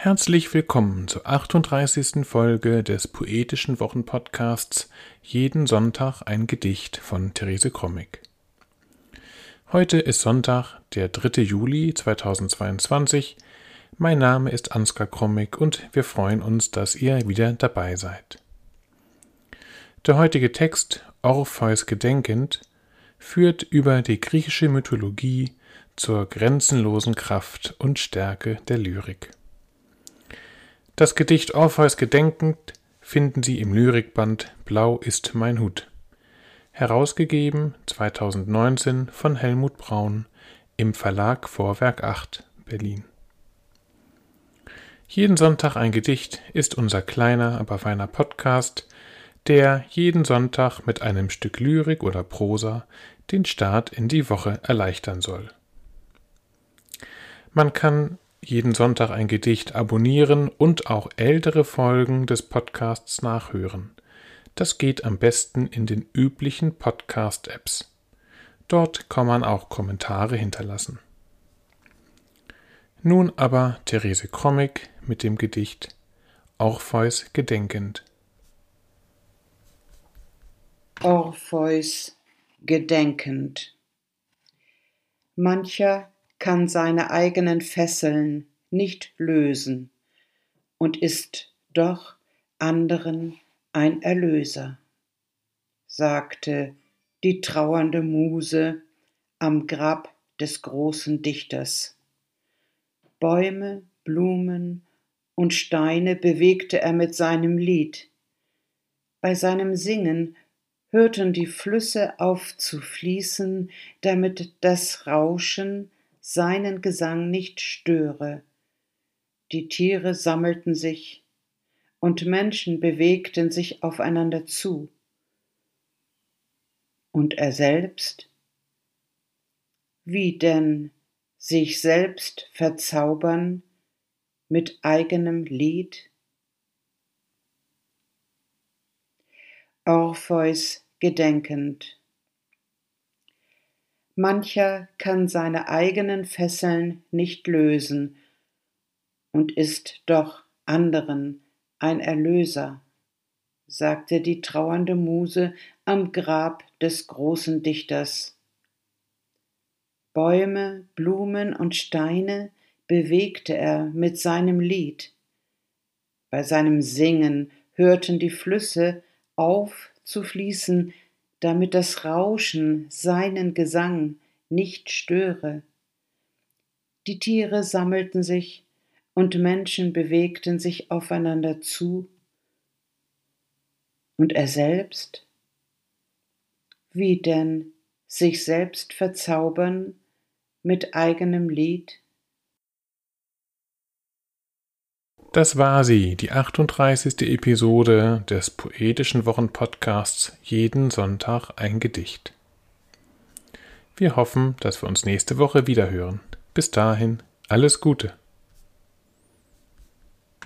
Herzlich willkommen zur 38. Folge des Poetischen Wochenpodcasts Jeden Sonntag ein Gedicht von Therese Krommig. Heute ist Sonntag, der 3. Juli 2022. Mein Name ist Ansgar Krommig und wir freuen uns, dass ihr wieder dabei seid. Der heutige Text, Orpheus gedenkend, führt über die griechische Mythologie zur grenzenlosen Kraft und Stärke der Lyrik. Das Gedicht Orpheus gedenkend finden Sie im Lyrikband Blau ist mein Hut. Herausgegeben 2019 von Helmut Braun im Verlag Vorwerk 8 Berlin. Jeden Sonntag ein Gedicht ist unser kleiner, aber feiner Podcast, der jeden Sonntag mit einem Stück Lyrik oder Prosa den Start in die Woche erleichtern soll. Man kann jeden Sonntag ein Gedicht abonnieren und auch ältere Folgen des Podcasts nachhören. Das geht am besten in den üblichen Podcast-Apps. Dort kann man auch Kommentare hinterlassen. Nun aber Therese Krommig mit dem Gedicht Orpheus gedenkend. Orpheus gedenkend. Mancher kann seine eigenen Fesseln nicht lösen und ist doch anderen ein Erlöser, sagte die trauernde Muse am Grab des großen Dichters. Bäume, Blumen und Steine bewegte er mit seinem Lied. Bei seinem Singen hörten die Flüsse auf zu fließen, damit das Rauschen seinen Gesang nicht störe. Die Tiere sammelten sich, und Menschen bewegten sich aufeinander zu. Und er selbst? Wie denn sich selbst verzaubern mit eigenem Lied? Orpheus gedenkend Mancher kann seine eigenen Fesseln nicht lösen und ist doch anderen ein Erlöser, sagte die trauernde Muse am Grab des großen Dichters. Bäume, Blumen und Steine bewegte er mit seinem Lied. Bei seinem Singen hörten die Flüsse auf zu fließen, damit das Rauschen seinen Gesang nicht störe. Die Tiere sammelten sich und Menschen bewegten sich aufeinander zu. Und er selbst? Wie denn sich selbst verzaubern mit eigenem Lied? Das war sie, die 38. Episode des Poetischen Wochenpodcasts Jeden Sonntag ein Gedicht. Wir hoffen, dass wir uns nächste Woche wiederhören. Bis dahin, alles Gute.